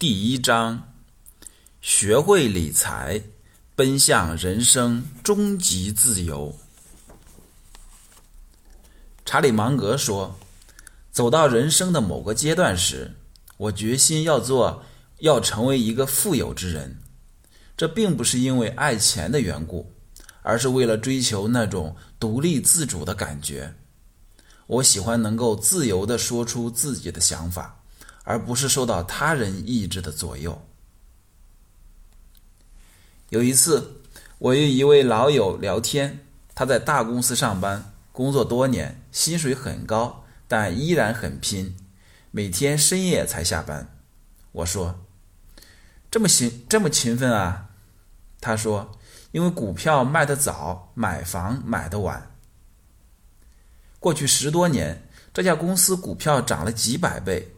第一章：学会理财，奔向人生终极自由。查理芒格说：“走到人生的某个阶段时，我决心要做，要成为一个富有之人。这并不是因为爱钱的缘故，而是为了追求那种独立自主的感觉。我喜欢能够自由地说出自己的想法。”而不是受到他人意志的左右。有一次，我与一位老友聊天，他在大公司上班，工作多年，薪水很高，但依然很拼，每天深夜才下班。我说：“这么勤，这么勤奋啊？”他说：“因为股票卖得早，买房买得晚。过去十多年，这家公司股票涨了几百倍。”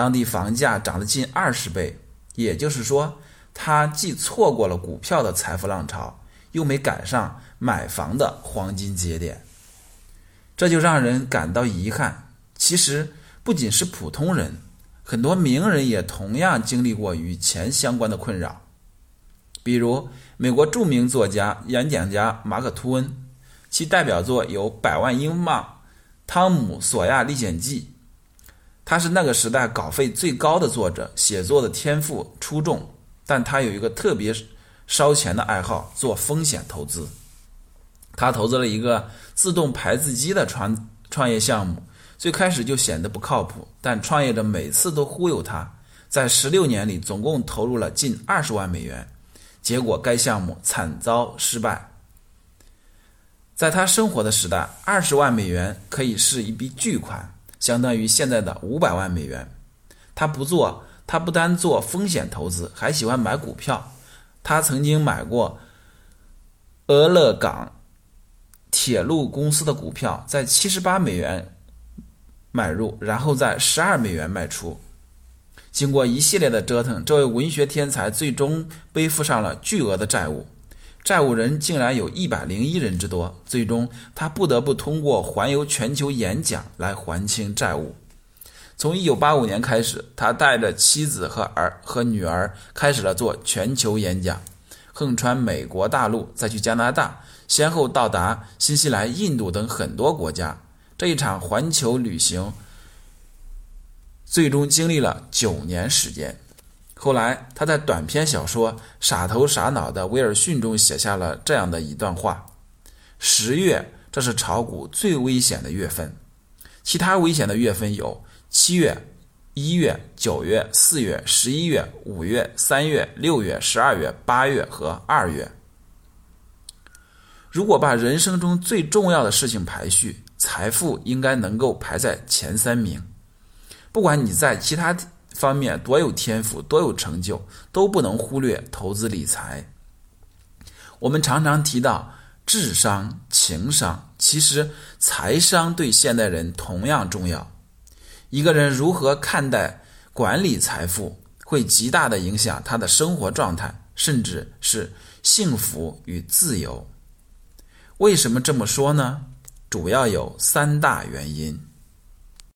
当地房价涨了近二十倍，也就是说，他既错过了股票的财富浪潮，又没赶上买房的黄金节点，这就让人感到遗憾。其实，不仅是普通人，很多名人也同样经历过与钱相关的困扰。比如，美国著名作家、演讲家马克·吐温，其代表作有《百万英镑》《汤姆·索亚历险记》。他是那个时代稿费最高的作者，写作的天赋出众，但他有一个特别烧钱的爱好，做风险投资。他投资了一个自动排字机的创创业项目，最开始就显得不靠谱，但创业者每次都忽悠他，在十六年里总共投入了近二十万美元，结果该项目惨遭失败。在他生活的时代，二十万美元可以是一笔巨款。相当于现在的五百万美元。他不做，他不单做风险投资，还喜欢买股票。他曾经买过俄勒冈铁路公司的股票，在七十八美元买入，然后在十二美元卖出。经过一系列的折腾，这位文学天才最终背负上了巨额的债务。债务人竟然有一百零一人之多，最终他不得不通过环游全球演讲来还清债务。从一九八五年开始，他带着妻子和儿和女儿开始了做全球演讲，横穿美国大陆，再去加拿大，先后到达新西兰、印度等很多国家。这一场环球旅行最终经历了九年时间。后来，他在短篇小说《傻头傻脑的威尔逊》中写下了这样的一段话：“十月，这是炒股最危险的月份。其他危险的月份有七月、一月、九月、四月、十一月、五月、三月、六月、十二月、八月和二月。如果把人生中最重要的事情排序，财富应该能够排在前三名。不管你在其他。”方面多有天赋，多有成就，都不能忽略投资理财。我们常常提到智商、情商，其实财商对现代人同样重要。一个人如何看待管理财富，会极大的影响他的生活状态，甚至是幸福与自由。为什么这么说呢？主要有三大原因。